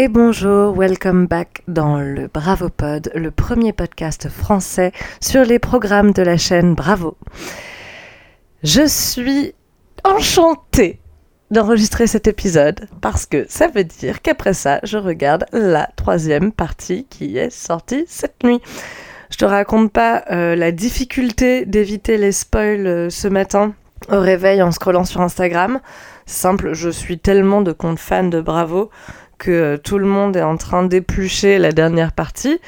et bonjour, welcome back dans le Bravo Pod, le premier podcast français sur les programmes de la chaîne Bravo. Je suis enchantée d'enregistrer cet épisode parce que ça veut dire qu'après ça, je regarde la troisième partie qui est sortie cette nuit. Je te raconte pas euh, la difficulté d'éviter les spoils euh, ce matin au réveil en scrollant sur Instagram. Simple, je suis tellement de compte fan de Bravo que tout le monde est en train d'éplucher la dernière partie.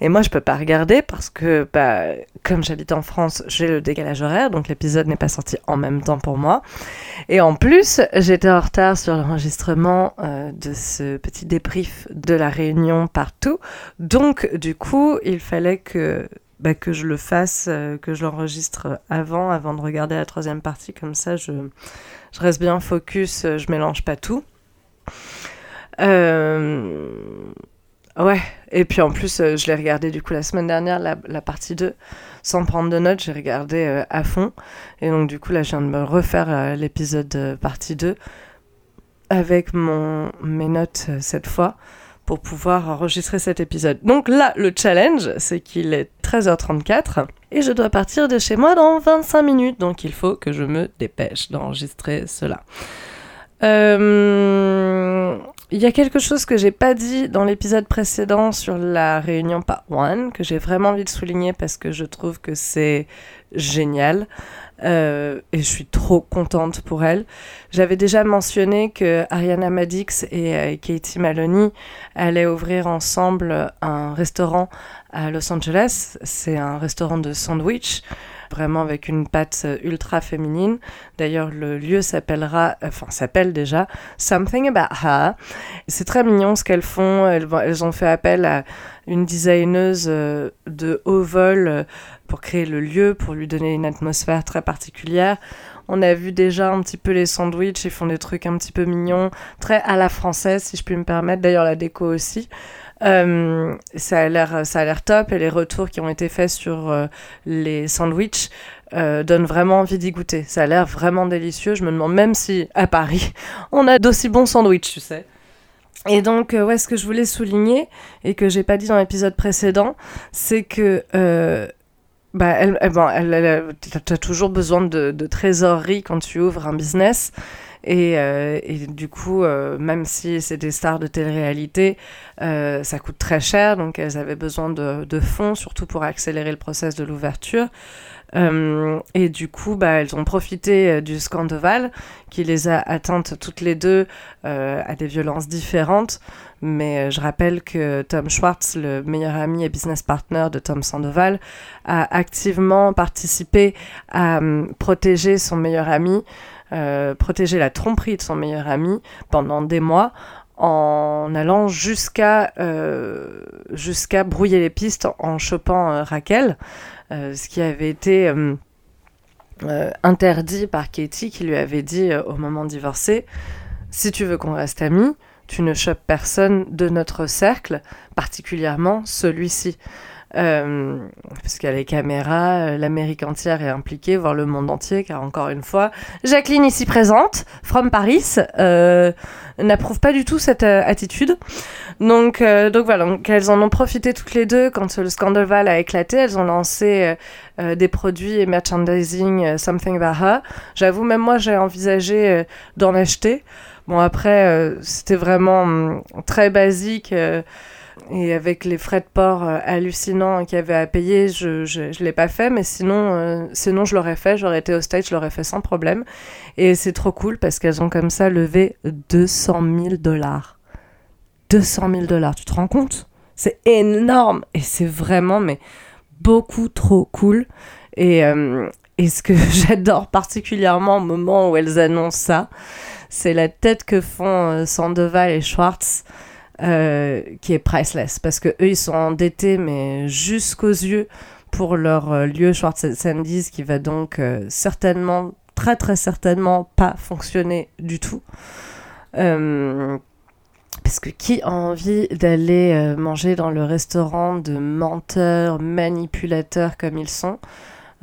Et moi, je peux pas regarder parce que, bah, comme j'habite en France, j'ai le décalage horaire, donc l'épisode n'est pas sorti en même temps pour moi. Et en plus, j'étais en retard sur l'enregistrement euh, de ce petit débrief de la réunion partout. Donc, du coup, il fallait que, bah, que je le fasse, euh, que je l'enregistre avant, avant de regarder la troisième partie. Comme ça, je, je reste bien focus, je mélange pas tout. Euh, ouais, et puis en plus, euh, je l'ai regardé du coup la semaine dernière, la, partie 2, sans prendre de notes, j'ai regardé euh, à fond. Et donc du coup, là, je viens de me refaire l'épisode partie 2 avec mon, mes notes cette fois pour pouvoir enregistrer cet épisode. Donc là, le challenge, c'est qu'il est 13h34 et je dois partir de chez moi dans 25 minutes, donc il faut que je me dépêche d'enregistrer cela. Euh, il y a quelque chose que j'ai pas dit dans l'épisode précédent sur la réunion part 1 que j'ai vraiment envie de souligner parce que je trouve que c'est génial euh, et je suis trop contente pour elle. J'avais déjà mentionné que Ariana Madix et euh, Katie Maloney allaient ouvrir ensemble un restaurant à Los Angeles. C'est un restaurant de sandwich vraiment avec une patte euh, ultra féminine. D'ailleurs, le lieu s'appellera, enfin s'appelle déjà Something About Her. C'est très mignon ce qu'elles font. Elles, ont fait appel à une designeuse euh, de haut vol euh, pour créer le lieu, pour lui donner une atmosphère très particulière. On a vu déjà un petit peu les sandwichs, ils font des trucs un petit peu mignons, très à la française si je puis me permettre. D'ailleurs, la déco aussi. Euh, ça a l'air, ça a l'air top et les retours qui ont été faits sur euh, les sandwichs euh, donnent vraiment envie d'y goûter. Ça a l'air vraiment délicieux. Je me demande même si à Paris on a d'aussi bons sandwichs, tu sais. Et donc, ouais, ce que je voulais souligner et que j'ai pas dit dans l'épisode précédent, c'est que bah, elle, elle, elle, elle, t'as toujours besoin de, de trésorerie quand tu ouvres un business. Et, euh, et, du coup, euh, même si c'est des stars de télé-réalité, euh, ça coûte très cher, donc elles avaient besoin de, de fonds, surtout pour accélérer le process de l'ouverture. Euh, et du coup, bah, elles ont profité euh, du scandale qui les a atteintes toutes les deux euh, à des violences différentes. Mais je rappelle que Tom Schwartz, le meilleur ami et business partner de Tom Sandoval, a activement participé à um, protéger son meilleur ami euh, protéger la tromperie de son meilleur ami pendant des mois en allant jusqu'à euh, brouiller les pistes en chopant euh, Raquel, euh, ce qui avait été euh, euh, interdit par Katie qui lui avait dit au moment de divorcer si tu veux qu'on reste amis, tu ne chopes personne de notre cercle, particulièrement celui-ci. Euh, parce qu'il y a les caméras, euh, l'Amérique entière est impliquée, voire le monde entier, car encore une fois, Jacqueline ici présente, from Paris, euh, n'approuve pas du tout cette euh, attitude. Donc, donc voilà, donc elles en ont profité toutes les deux quand le scandale a éclaté. Elles ont lancé des produits et merchandising Something About Her. J'avoue, même moi, j'ai envisagé d'en acheter. Bon, après, c'était vraiment hum, très basique. Et avec les frais de port euh, hallucinants qu'il y avait à payer, je, je l'ai pas fait, mais sinon, euh, sinon je l'aurais fait. J'aurais été au stage, je l'aurais fait sans problème. Et c'est trop cool parce qu'elles ont comme ça levé 200 000 dollars. 200 000 dollars, tu te rends compte? C'est énorme et c'est vraiment, mais beaucoup trop cool. Et, euh, et ce que j'adore particulièrement au moment où elles annoncent ça, c'est la tête que font euh, Sandoval et Schwartz. Euh, qui est priceless parce que eux ils sont endettés mais jusqu'aux yeux pour leur euh, lieu Schwartz Sandy's qui va donc certainement très très certainement pas fonctionner du tout parce que qui a envie d'aller manger dans le restaurant de menteurs manipulateurs comme ils sont?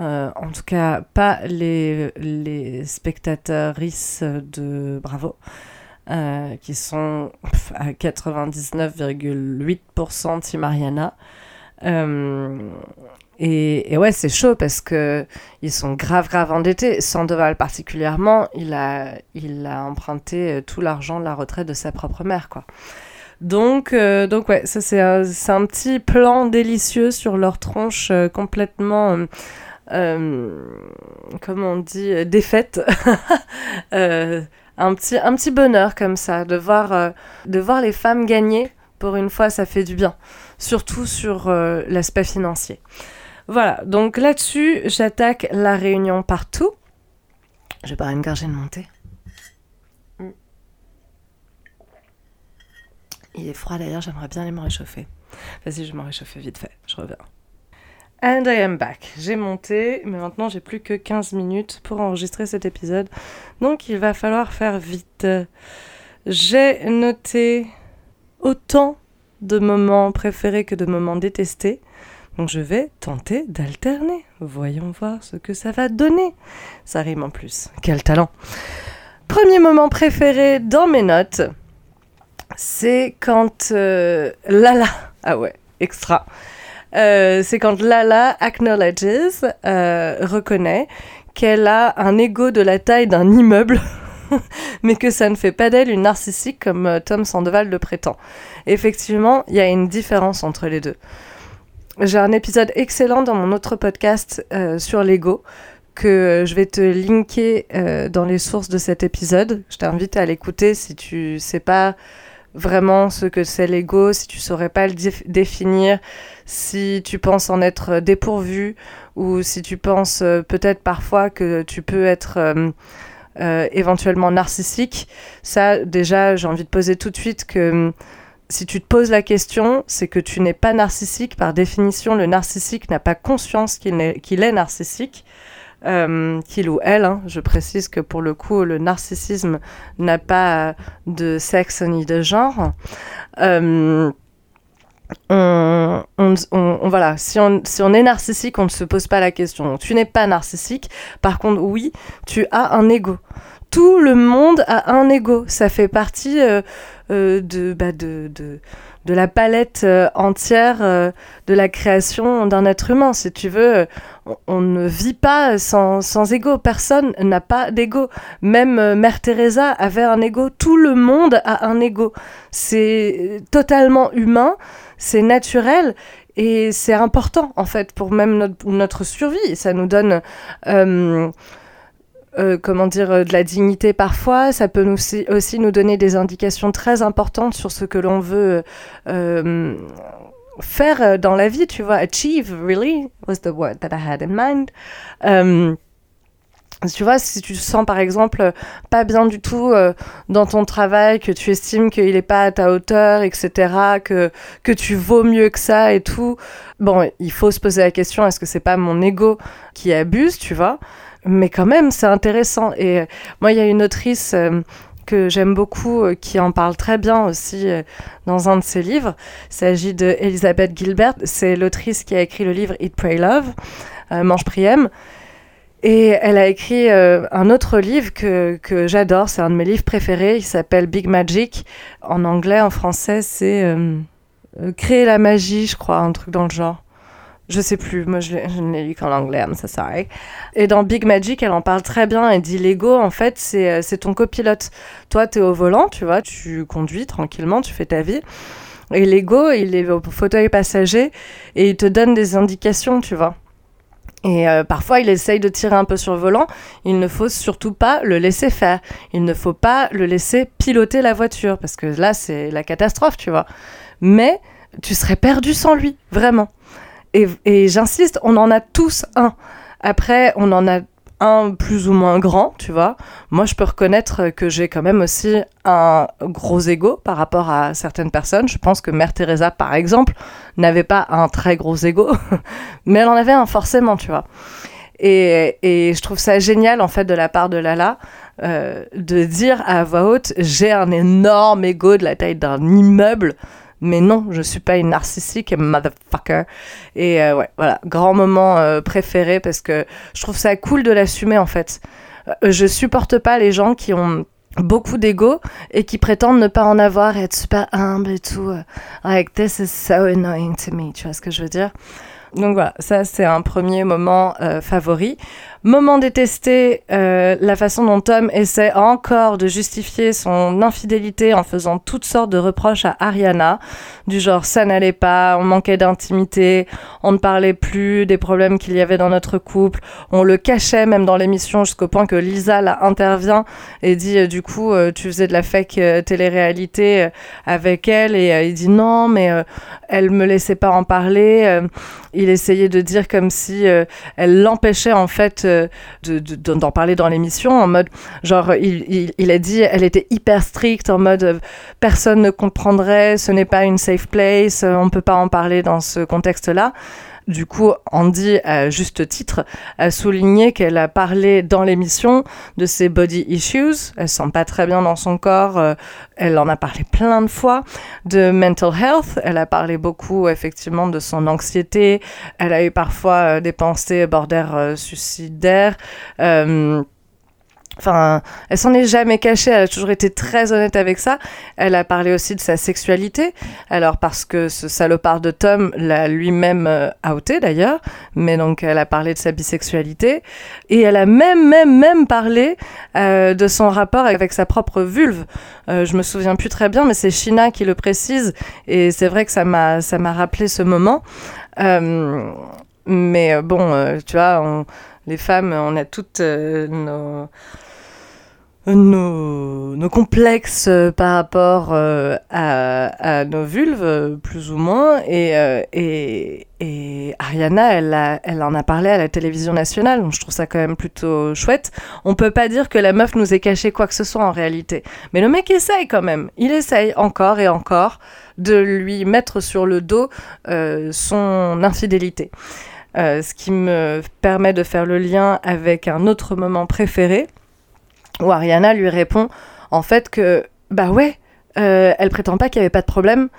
En tout cas pas les, les spectateurs de Bravo qui sont à 99,8% Team Ariana. Et, ouais, c'est chaud parce que ils sont grave, grave endettés. Sandoval particulièrement, il a, il a emprunté euh, tout l'argent de la retraite de sa propre mère, quoi. Donc, euh, donc ouais, ça c'est un, un, petit plan délicieux sur leur tronche euh, complètement, comment on dit, défaite. un, petit, un petit bonheur comme ça, de voir, de voir les femmes gagner. Pour une fois, ça fait du bien, surtout sur l'aspect financier. Voilà, donc là-dessus, j'attaque la réunion partout. Je vais pas une gorgée de montée. Il est froid d'ailleurs, j'aimerais bien aller me réchauffer. Vas-y, je vais me réchauffer vite fait, je reviens. And I am back. J'ai monté, mais maintenant j'ai plus que 15 minutes pour enregistrer cet épisode. Donc il va falloir faire vite. J'ai noté autant de moments préférés que de moments détestés. Donc je vais tenter d'alterner. Voyons voir ce que ça va donner. Ça rime en plus. Quel talent. Premier moment préféré dans mes notes, c'est quand euh, Lala, ah ouais, extra. Euh, c'est quand Lala acknowledges, euh, reconnaît qu'elle a un ego de la taille d'un immeuble, mais que ça ne fait pas d'elle une narcissique comme Tom Sandoval le prétend. Effectivement, il y a une différence entre les deux. J'ai un épisode excellent dans mon autre podcast euh, sur l'ego que je vais te linker euh, dans les sources de cet épisode. Je t'invite à l'écouter si tu sais pas vraiment ce que c'est l'ego, si tu saurais pas le définir, si tu penses en être dépourvu ou si tu penses euh, peut-être parfois que tu peux être éventuellement narcissique. Ça, déjà, j'ai envie de poser tout de suite que si tu te poses la question, c'est que tu n'es pas narcissique. Par définition, le narcissique n'a pas conscience qu'il est, narcissique. Euh, qu'il ou elle, hein. je précise que pour le coup, le narcissisme n'a pas de sexe ni de genre. Euh, on, voilà, si on, est narcissique, on ne se pose pas la question. Tu n'es pas narcissique. Par contre, oui, tu as un ego tout le monde a un ego. Ça fait partie euh, de, bah, de, la palette euh, entière de la création d'un être humain. Si tu veux, on, ne vit pas sans, sans ego. Personne n'a pas d'ego. Même Mère Teresa avait un ego. Tout le monde a un ego. C'est totalement humain, c'est naturel. Et c'est important, en fait, pour même notre, notre survie. Ça nous donne euh, comment dire, euh, de la dignité parfois. Ça peut nous aussi, nous donner des indications très importantes sur ce que l'on veut euh, faire dans la vie, tu vois. Achieve, really, was the word that I had in mind. tu vois, si tu te sens par exemple pas bien du tout dans ton travail, que tu estimes qu'il n'est pas à ta hauteur, etc., que, que tu vaux mieux que ça et tout, bon, il faut se poser la question est-ce que c'est pas mon ego qui abuse, tu vois? Mais quand même, c'est intéressant. Et euh, moi, il y a une autrice euh, que j'aime beaucoup, euh, qui en parle très bien aussi dans un de ses livres. Il s'agit de Gilbert. C'est l'autrice qui a écrit le livre Eat, Pray, Love, Mange, Priem. Et elle a écrit un autre livre que, que j'adore, c'est un de mes livres préférés, il s'appelle Big Magic. En anglais, en français, c'est Créer la magie, je crois, un truc dans le genre. Je sais plus, moi je, ne l'ai lu qu'en anglais, I'm so. Et dans Big Magic, elle en parle très bien. Elle dit Lego, en fait, c'est euh, ton copilote. Toi, tu es au volant, tu vois, tu conduis tranquillement, tu fais ta vie. Et Lego, il est au fauteuil passager et il te donne des indications, tu vois. Et euh, parfois, il essaye de tirer un peu sur le volant. Il ne faut surtout pas le laisser faire. Il ne faut pas le laisser piloter la voiture parce que là, c'est la catastrophe, tu vois. Mais tu serais perdu sans lui, vraiment. Et, j'insiste, on en a tous un. Après, on en a un plus ou moins grand, tu vois. Moi, je peux reconnaître que j'ai quand même aussi un gros ego par rapport à certaines personnes. Je pense que Mère Teresa, par exemple, n'avait pas un très gros ego, mais elle en avait un forcément, tu vois. Et, je trouve ça génial, en fait, de la part de Lala, euh, de dire à voix haute, j'ai un énorme ego de la taille d'un immeuble mais non, je suis pas une narcissique motherfucker. Et euh, ouais, voilà, grand moment euh, préféré parce que je trouve ça cool de l'assumer en fait. Euh, je supporte pas les gens qui ont beaucoup d'ego et qui prétendent ne pas en avoir et être super humble et tout. Like, this is so annoying to me, tu vois ce que je veux dire? Donc voilà, ça c'est un premier moment favori. Moment détesté, euh, la façon dont Tom essaie encore de justifier son infidélité en faisant toutes sortes de reproches à Ariana, du genre ça n'allait pas, on manquait d'intimité, on ne parlait plus des problèmes qu'il y avait dans notre couple, on le cachait même dans l'émission jusqu'au point que Lisa là intervient et dit euh, du coup euh, tu faisais de la fake télé-réalité avec elle et il dit non mais elle me laissait pas en parler. il essayait de dire comme si elle l'empêchait en fait de- de- de- d'en parler dans l'émission en mode genre il, il, a dit elle était hyper stricte en mode euh, personne ne comprendrait ce n'est pas une safe place euh, on peut pas en parler dans ce contexte là du coup, Andy, à juste titre, a souligné qu'elle a parlé dans l'émission de ses body issues. Elle se sent pas très bien dans son corps. euh, elle en a parlé plein de fois. De mental health. Elle a parlé beaucoup, effectivement, de son anxiété. Elle a eu parfois euh, des pensées border euh, suicidaires. Enfin, elle s'en est jamais cachée, elle a toujours été très honnête avec ça. Elle a parlé aussi de sa sexualité, alors parce que ce salopard de Tom l'a lui-même euh, outé d'ailleurs, mais donc elle a parlé de sa bisexualité, et elle a même, même, même parlé euh, de son rapport avec sa propre vulve. Euh, je me souviens plus très bien, mais c'est Shina qui le précise, et c'est vrai que ça m'a, rappelé ce moment. Euh, mais bon, tu vois, on- les femmes, on a toutes euh, nos nos, nos complexes euh, par rapport euh, à, nos vulves, euh, plus ou moins. Et, euh, Ariana, elle, en a parlé à la télévision nationale, donc je trouve ça quand même plutôt chouette. On peut pas dire que la meuf nous ait caché quoi que ce soit en réalité. Mais le mec essaye quand même. Il essaye encore et encore de lui mettre sur le dos euh, son infidélité. Euh, ce qui me permet de faire le lien avec un autre moment préféré où Ariana lui répond en fait que bah ouais, euh, elle prétend pas qu'il y avait pas de problème.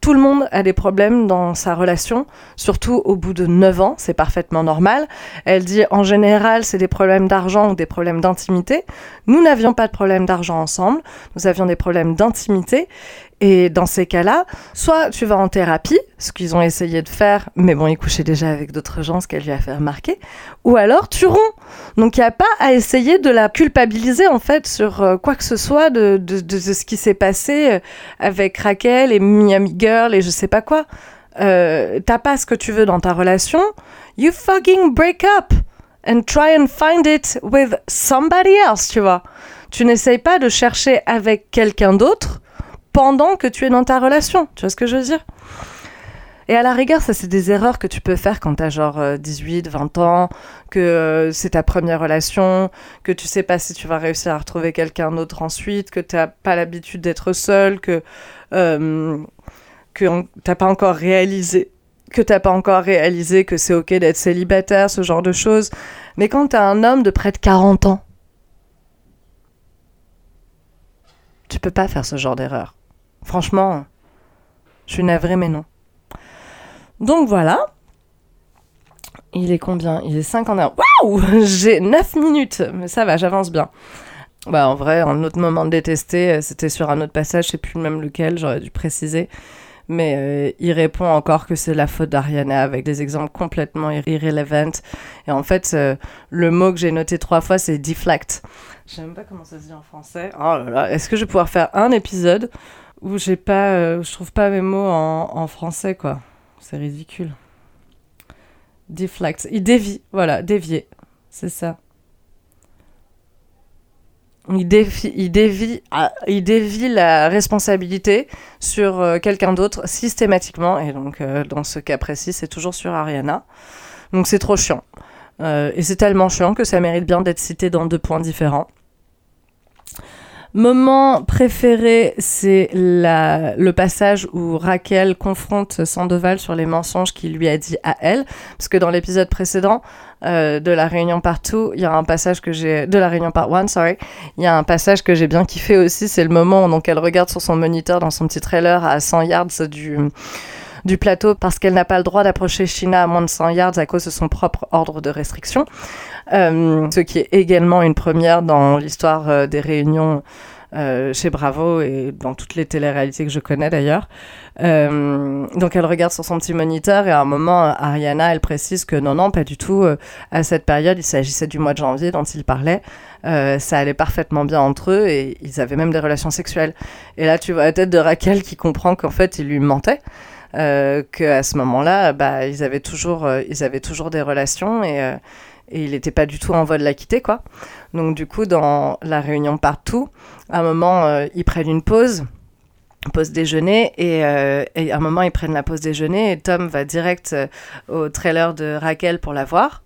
Tout le monde a des problèmes dans sa relation, surtout au bout de 9 ans, c'est parfaitement normal. Elle dit en général c'est des problèmes d'argent ou des problèmes d'intimité. Nous n'avions pas de problème d'argent ensemble, nous avions des problèmes d'intimité. Et dans ces cas-là, soit tu vas en thérapie, ce qu'ils ont essayé de faire, mais bon, il couchait déjà avec d'autres gens, ce qu'elle lui a fait remarquer, ou alors tu romps. Donc il n'y a pas à essayer de la culpabiliser en fait sur euh, quoi que ce soit de ce qui s'est passé euh, avec Raquel et Miami Girl et je sais pas quoi. Euh, T'as pas ce que tu veux dans ta relation, you fucking break up and try and find it with somebody else, tu vois. Tu n'essayes pas de chercher avec quelqu'un d'autre pendant que tu es dans ta relation. Tu vois ce que je veux dire? Et à la rigueur, ça, c'est des erreurs que tu peux faire quand t'as genre euh, 18, 20 ans, que euh, c'est ta première relation, que tu sais pas si tu vas réussir à retrouver quelqu'un d'autre ensuite, que t'as pas l'habitude d'être seul, que, euh, que t'as pas encore réalisé que t'as pas encore réalisé que c'est ok d'être célibataire, ce genre de choses. Mais quand t'as un homme de près de 40 ans, tu peux pas faire ce genre d'erreur. Franchement, je suis navrée, mais non. Donc voilà. Il est combien? Il est 51. Waouh J'ai 9 minutes, mais ça va, j'avance bien. Bah en vrai, un autre moment de détester, euh, c'était sur un autre passage, je sais plus même lequel, j'aurais dû préciser. Mais euh, il répond encore que c'est la faute d'Ariana avec des exemples complètement irre- irrelevant. Et en fait, euh, le mot que j'ai noté trois fois, c'est deflect. Je sais même pas comment ça se dit en français. Oh là là, est-ce que je vais pouvoir faire un épisode où j'ai pas, euh, je trouve pas mes mots en, français quoi C'est ridicule. Deflect. Il dévie, voilà, dévier. C'est ça. Il dévie, il, dévie, ah, il dévie la responsabilité sur euh, quelqu'un d'autre systématiquement. Et donc, euh, dans ce cas précis, c'est toujours sur Ariana. Donc, c'est trop chiant. Et c'est tellement chiant que ça mérite bien d'être cité dans deux points différents. Moment préféré, c'est le passage où Raquel confronte Sandoval sur les mensonges qu'il lui a dit à elle. Parce que dans l'épisode précédent euh, de la réunion partout, il y a un passage que j'ai. De la réunion part one, sorry. Il y a un passage que j'ai bien kiffé aussi. C'est le moment où elle regarde sur son moniteur dans son petit trailer à 100 yards du du plateau parce qu'elle n'a pas le droit d'approcher China à moins de 100 yards à cause de son propre ordre de restriction. Euh, ce qui est également une première dans l'histoire euh, des réunions chez Bravo et dans toutes les téléréalités que je connais d'ailleurs. donc elle regarde sur son petit moniteur et à un moment, Ariana, elle précise que non, non, pas du tout. à cette période, il s'agissait du mois de janvier dont il parlait. ça allait parfaitement bien entre eux et ils avaient même des relations sexuelles. Et là, tu vois la tête de Raquel qui comprend qu'en fait, il lui mentait. Euh, qu'à ce moment-là, bah, ils, avaient toujours, euh, ils avaient toujours des relations et, euh, il n'était pas du tout en voie de la quitter. Quoi. Donc du coup, dans la réunion partout, à un moment, ils prennent une pause pause déjeuner et, et, à un moment ils prennent la pause déjeuner et Tom va direct au trailer de Raquel pour la voir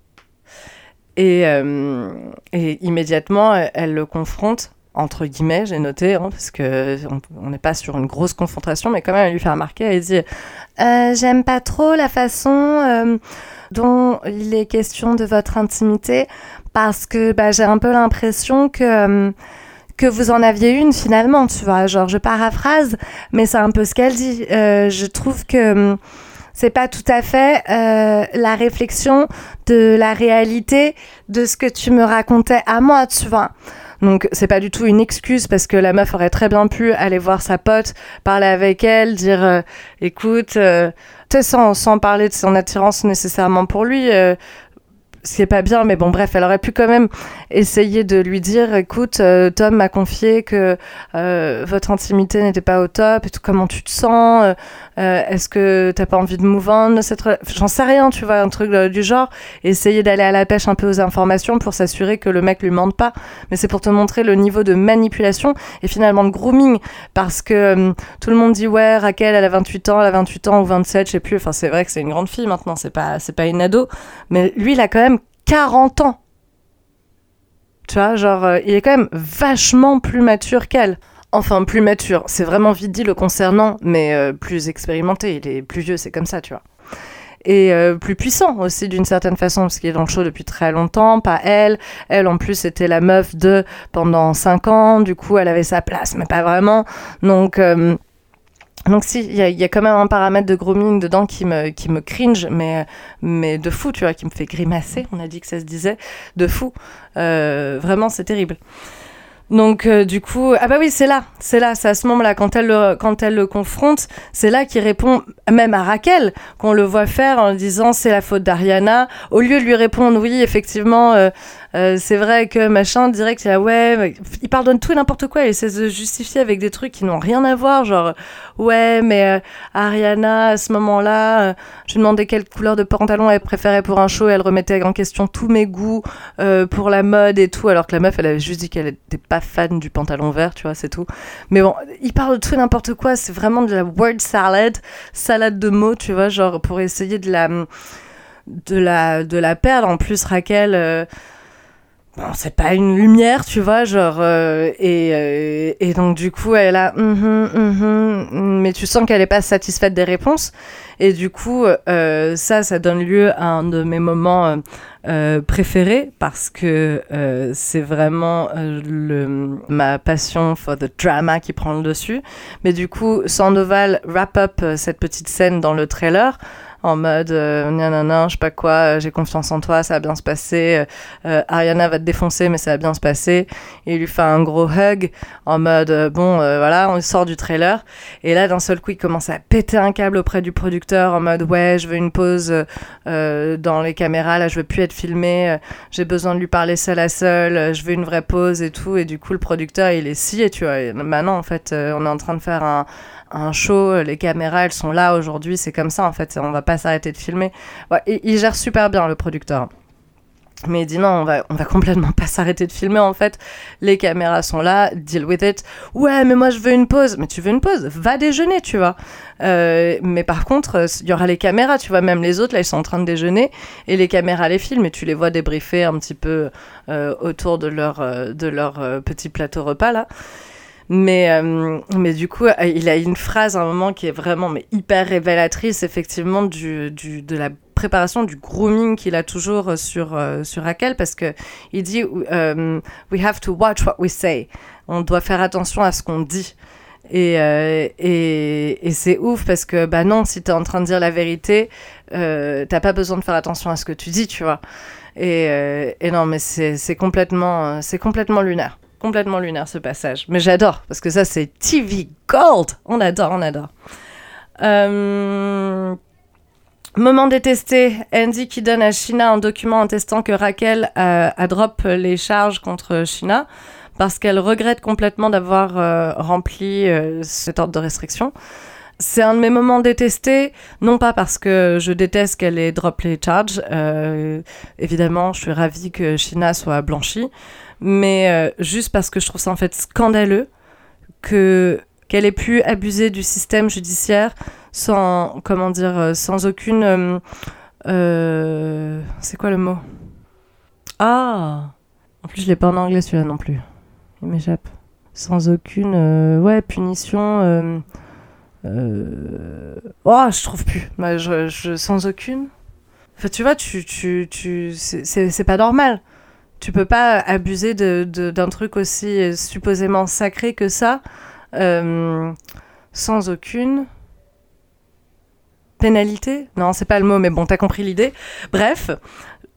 et, et immédiatement elle le confronte entre guillemets, j'ai noté, hein, parce que on n'est pas sur une grosse confrontation, mais quand même, elle lui fait remarquer, elle dit euh, J'aime pas trop la façon euh, dont il est question de votre intimité, parce que bah, j'ai un peu l'impression que. Euh, que vous en aviez une finalement, tu vois, genre je paraphrase, mais c'est un peu ce qu'elle dit. je trouve que c'est pas tout à fait la réflexion de la réalité de ce que tu me racontais à moi, tu vois. Donc c'est pas du tout une excuse parce que la meuf aurait très bien pu aller voir sa pote, parler avec elle, dire euh, écoute, euh, sans, sans parler de son attirance nécessairement pour lui, euh, ce qui pas bien, mais bon, bref, elle aurait pu quand même essayer de lui dire, écoute, euh, Tom m'a confié que euh, votre intimité n'était pas au top, et tout, comment tu te sens, euh, est-ce que t'as pas envie de move cette J'en sais rien, tu vois, un truc du genre, essayer d'aller à la pêche un peu aux informations pour s'assurer que le mec lui mente pas, mais c'est pour te montrer le niveau de manipulation et finalement de grooming, parce que tout le monde dit, ouais, Raquel, elle a 28 ans, elle a 28 ans ou 27, je sais plus, enfin, c'est vrai que c'est une grande fille maintenant, c'est pas, c'est pas une ado, mais lui, il a quand même 40 ans. Tu vois, genre, euh, il est quand même vachement plus mature qu'elle. Enfin, plus mature, c'est vraiment vite dit le concernant, mais euh, plus expérimenté. Il est plus vieux, c'est comme ça, tu vois. Et euh, plus puissant aussi d'une certaine façon, parce qu'il est dans le show depuis très longtemps, pas elle. Elle, en plus, était la meuf de pendant 5 ans, du coup, elle avait sa place, mais pas vraiment. Donc. Donc si, il y, a quand même un paramètre de grooming dedans qui me, qui me cringe, mais, mais de fou, tu vois, qui me fait grimacer, on a dit que ça se disait, de fou. Euh, vraiment, c'est terrible. Donc euh, du coup, ah bah oui, c'est là, c'est là, c'est à ce moment-là, quand elle le, quand elle le confronte, c'est là qu'il répond même à Raquel, qu'on le voit faire en disant c'est la faute d'Ariana, au lieu de lui répondre oui, effectivement, euh, euh, c'est vrai que machin, direct, il a ouais, il pardonne tout et n'importe quoi, il essaie de justifier avec des trucs qui n'ont rien à voir, genre ouais, mais Ariana, à ce moment-là, je lui demandais quelle couleur de pantalon elle préférait pour un show, et elle remettait en question tous mes goûts pour la mode et tout, alors que la meuf, elle avait juste dit qu'elle était pas fan du pantalon vert, tu vois, c'est tout. Mais bon, il parle de tout et n'importe quoi, c'est vraiment de la word salad, salade de mots, tu vois, genre pour essayer de la de la de la perdre. En plus, Raquel. Euh, bon, c'est pas une lumière, tu vois, genre, euh, et, euh, et, donc du coup, elle a, mm-hmm, mm-hmm, mais tu sens qu'elle est pas satisfaite des réponses, et du coup, euh, ça, ça donne lieu à un de mes moments euh, préférés parce que euh, c'est vraiment le, ma passion for the drama qui prend le dessus. Mais du coup, Sandoval wrap up cette petite scène dans le trailer en mode euh, non, je sais pas quoi, euh, j'ai confiance en toi, ça va bien se passer. Euh, euh, Ariana va te défoncer, mais ça va bien se passer. Il lui fait un gros hug en mode bon, voilà, on sort du trailer. Et là, d'un seul coup, il commence à péter un câble auprès du producteur en mode ouais, je veux une pause dans les caméras, là, je veux plus être filmé, j'ai besoin de lui parler seul à seul, je veux une vraie pause et tout. Et du coup, le producteur, il est si, et tu vois, maintenant, en fait, on est en train de faire un un show, les caméras, elles sont là aujourd'hui, c'est comme ça en fait, on va pas s'arrêter de filmer. Il gère super bien le producteur. Mais il dit non, on va, on va complètement pas s'arrêter de filmer en fait. Les caméras sont là, deal with it. Ouais, mais moi je veux une pause. Mais tu veux une pause? Va déjeuner, tu vois. Euh, mais par contre, il y aura les caméras, tu vois. Même les autres, là, ils sont en train de déjeuner et les caméras les filment et tu les vois débriefer un petit peu euh, autour de leur, euh, de leur petit plateau repas là. Mais, euh, mais du coup, euh, il a une phrase à un moment qui est vraiment mais hyper révélatrice, effectivement, du, du, de la préparation du grooming qu'il a toujours sur, euh, sur Raquel, parce que il dit We have to watch what we say. On doit faire attention à ce qu'on dit. Et, et, c'est ouf parce que, bah non, si t'es en train de dire la vérité, t'as pas besoin de faire attention à ce que tu dis, tu vois. Et, et non, mais c'est complètement, c'est complètement lunaire complètement lunaire ce passage. Mais j'adore, parce que ça, c'est TV Gold. On adore, on adore. Euh, Moment détesté, Andy qui donne à Shina un document attestant que Raquel a, drop les charges contre Shina parce qu'elle regrette complètement d'avoir euh, rempli euh, cet ordre de restriction. C'est un de mes moments détestés, non pas parce que je déteste qu'elle ait drop les charges, euh, évidemment je suis ravie que Shina soit blanchie, mais juste parce que je trouve ça en fait scandaleux que qu'elle ait pu abuser du système judiciaire sans, comment dire, euh, sans aucune. Euh, euh, c'est quoi le mot? Ah En plus, je l'ai pas en anglais celui-là non plus. Il m'échappe. Sans aucune ouais, punition. Oh, je trouve plus. Bah, je, sans aucune. Enfin, tu vois, tu, tu, tu, c'est pas normal. Tu peux pas abuser d'un de, truc aussi supposément sacré que ça sans aucune pénalité Non, c'est pas le mot, mais bon, t'as compris l'idée. Bref,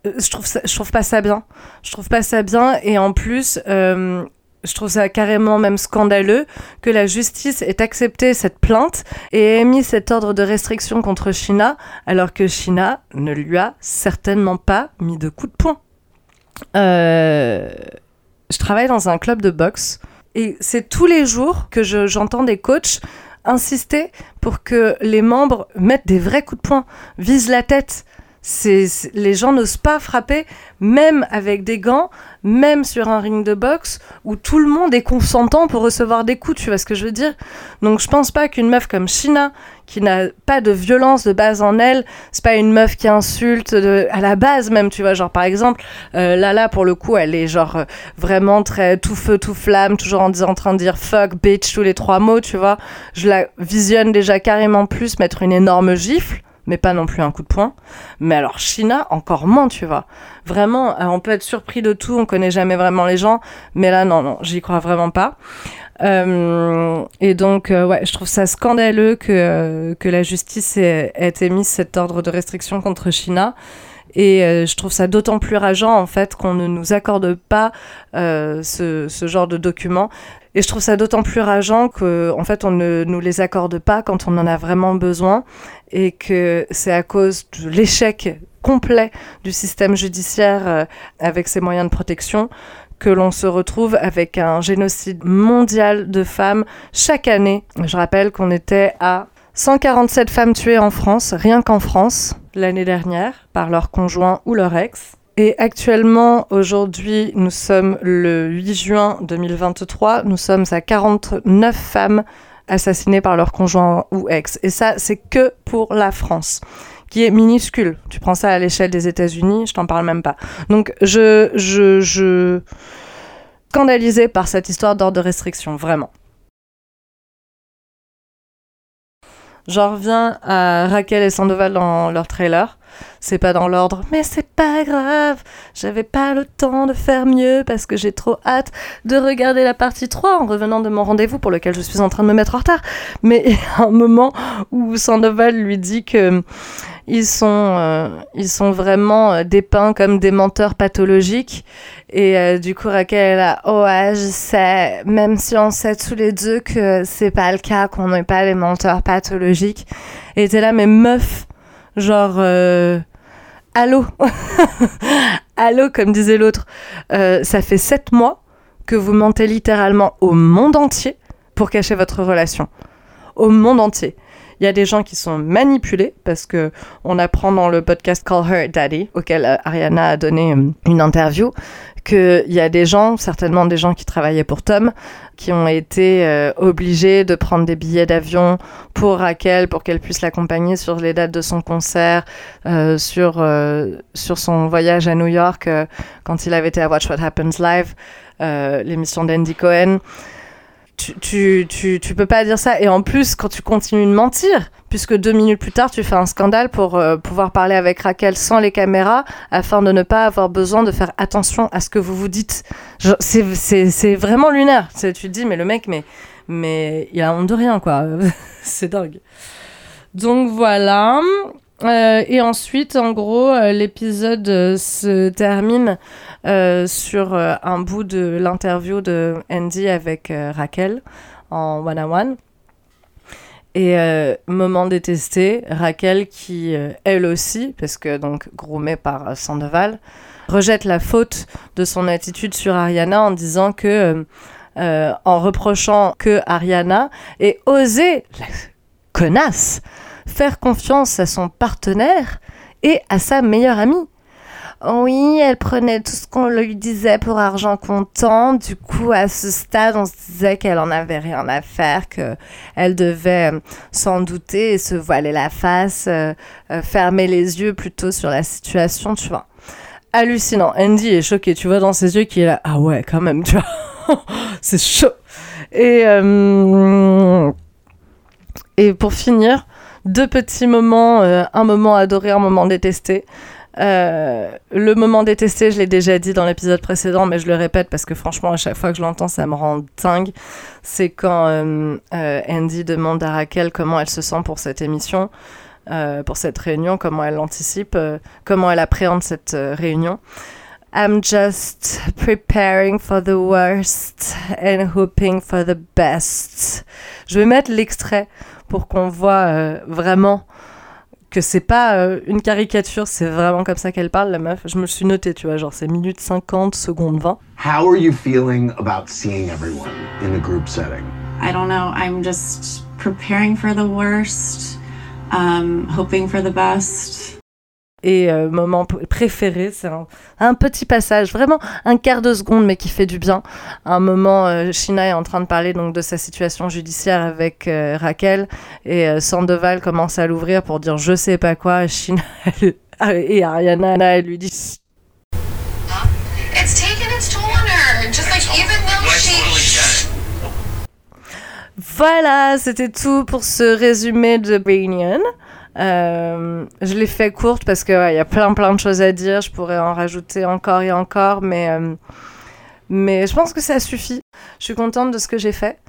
euh, je trouve, je trouve pas ça bien. Je trouve pas ça bien, et en plus, euh, je trouve ça carrément même scandaleux que la justice ait accepté cette plainte et ait émis cet ordre de restriction contre China, alors que China ne lui a certainement pas mis de coup de poing. Euh, je travaille dans un club de boxe et c'est tous les jours que j'entends des coachs insister pour que les membres mettent des vrais coups de poing, visent la tête. Les gens n'osent pas frapper, même avec des gants, même sur un ring de boxe où tout le monde est consentant pour recevoir des coups, tu vois ce que je veux dire? Donc je pense pas qu'une meuf comme Shina, qui n'a pas de violence de base en elle, c'est pas une meuf qui insulte à la base même, tu vois, genre par exemple, euh, Lala pour le coup, elle est genre euh, vraiment très tout feu, tout flamme, toujours en, en train de dire fuck, bitch, tous les trois mots, tu vois. Je la visionne déjà carrément plus mettre une énorme gifle mais pas non plus un coup de poing. Mais alors China, encore moins, tu vois. Vraiment, euh, on peut être surpris de tout, on connaît jamais vraiment les gens, mais là, non, non, j'y crois vraiment pas. Euh, et donc, euh, ouais, je trouve ça scandaleux que, la justice ait, ait, émis cet ordre de restriction contre China. Et je trouve ça d'autant plus rageant, en fait, qu'on ne nous accorde pas ce, ce, genre de documents. Et je trouve ça d'autant plus rageant qu'en en fait, on ne nous les accorde pas quand on en a vraiment besoin et que c'est à cause de l'échec complet du système judiciaire euh, avec ses moyens de protection que l'on se retrouve avec un génocide mondial de femmes chaque année. Je rappelle qu'on était à 147 femmes tuées en France, rien qu'en France, l'année dernière, par leur conjoint ou leur ex. Et actuellement, aujourd'hui, nous sommes le 8 juin 2023, nous sommes à 49 femmes assassinées par leur conjoint ou ex. Et ça, c'est que pour la France qui est minuscule. Tu prends ça à l'échelle des États-Unis, je t'en parle même pas. Donc je je je scandalisée par cette histoire d'ordre de restriction, vraiment. J'en reviens à Raquel et Sandoval dans leur trailer. C'est pas dans l'ordre, mais c'est pas grave. J'avais pas le temps de faire mieux parce que j'ai trop hâte de regarder la partie 3 en revenant de mon rendez-vous pour lequel je suis en train de me mettre en retard. Mais un moment où Sandoval lui dit que ils sont, euh, ils sont vraiment euh, dépeints comme des menteurs pathologiques. Et euh, du coup, Raquel est là, oh je sais, même si on sait tous les deux que c'est pas le cas, qu'on n'est pas les menteurs pathologiques. Et t'es là, mais meuf, genre, allô Allô, comme disait l'autre. ça fait sept mois que vous mentez littéralement au monde entier pour cacher votre relation. Au monde entier. Il y a des gens qui sont manipulés parce que on apprend dans le podcast Call Her Daddy, auquel euh, Ariana a donné euh, une interview, qu'il y a des gens, certainement des gens qui travaillaient pour Tom, qui ont été euh, obligés de prendre des billets d'avion pour Raquel, pour qu'elle puisse l'accompagner sur les dates de son concert, sur, sur son voyage à New York, quand il avait été à Watch What Happens Live, l'émission d'Andy Cohen tu, tu, tu, peux pas dire ça. Et en plus, quand tu continues de mentir, puisque deux minutes plus tard, tu fais un scandale pour euh, pouvoir parler avec Raquel sans les caméras, afin de ne pas avoir besoin de faire attention à ce que vous vous dites. C'est vraiment lunaire. Tu te dis, mais le mec, mais, mais il a honte de rien, quoi. C'est dingue. Donc voilà. Euh, et ensuite, en gros, euh, l'épisode se termine sur euh, un bout de l'interview de Andy avec euh, Raquel en one-on-one. Et euh, moment détesté, Raquel qui, euh, elle aussi, parce que donc groomée par euh, Sandoval, rejette la faute de son attitude sur Ariana en disant que, euh, euh, en reprochant que Ariana ait osé, connasse, faire confiance à son partenaire et à sa meilleure amie. Oui, elle prenait tout ce qu'on lui disait pour argent comptant. Du coup, à ce stade, on se disait qu'elle en avait rien à faire, que elle devait euh, s'en douter et se voiler la face, euh, euh, fermer les yeux plutôt sur la situation, tu vois. Hallucinant. Andy est choqué, tu vois dans ses yeux qu'il est là. Ah ouais, quand même, tu vois. C'est chaud. Et, et pour finir, deux petits moments, un moment adoré, un moment détesté. Euh, le moment détesté, je l'ai déjà dit dans l'épisode précédent, mais je le répète parce que franchement, à chaque fois que je l'entends, ça me rend dingue. C'est quand euh, euh, Andy demande à Raquel comment elle se sent pour cette émission, pour cette réunion, comment elle l'anticipe, comment elle appréhende cette réunion. I'm just preparing for the worst and hoping for the best. Je vais mettre l'extrait pour qu'on voit vraiment que c'est pas euh, une caricature, c'est vraiment comme ça qu'elle parle, la meuf. Je me le suis noté, tu vois, genre c'est minute 50, seconde 20. How are you feeling about seeing everyone in a group setting? I don't know. I'm just preparing for the worst, um, hoping for the best. Et euh, moment préféré, c'est un, un petit passage, vraiment un quart de seconde, mais qui fait du bien. Un moment, euh, Shina est en train de parler donc de sa situation judiciaire avec euh, Raquel, et euh, Sandoval commence à l'ouvrir pour dire je sais pas quoi. Et Shina elle- et Ariana, elle lui dit It's taken its toll on her. Just like even though she. Voilà, c'était tout pour ce résumé de Reunion. Euh, je l'ai fait courte parce qu'il ouais, y a plein plein de choses à dire. Je pourrais en rajouter encore et encore, mais, euh, mais je pense que ça suffit. Je suis contente de ce que j'ai fait.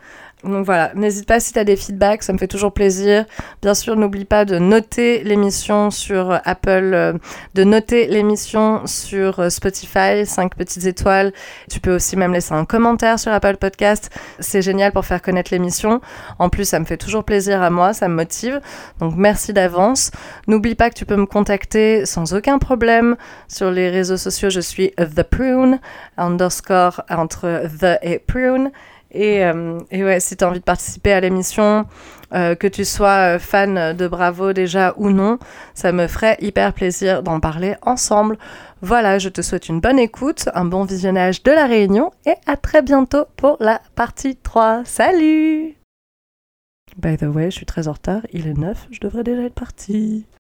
Donc voilà, n'hésite pas si tu as des feedbacks, ça me fait toujours plaisir. Bien sûr, n'oublie pas de noter l'émission sur Apple, euh, de noter l'émission sur euh, Spotify, 5 petites étoiles. Tu peux aussi même laisser un commentaire sur Apple Podcast. C'est génial pour faire connaître l'émission. En plus, ça me fait toujours plaisir à moi, ça me motive. Donc merci d'avance. N'oublie pas que tu peux me contacter sans aucun problème sur les réseaux sociaux. Je suis The Prune, underscore entre The et Prune. Et, euh, et ouais, si tu as envie de participer à l'émission, euh, que tu sois euh, fan de Bravo déjà ou non, ça me ferait hyper plaisir d'en parler ensemble. Voilà, je te souhaite une bonne écoute, un bon visionnage de la réunion et à très bientôt pour la partie 3. Salut By the way, je suis très en retard, il est 9, je devrais déjà être partie.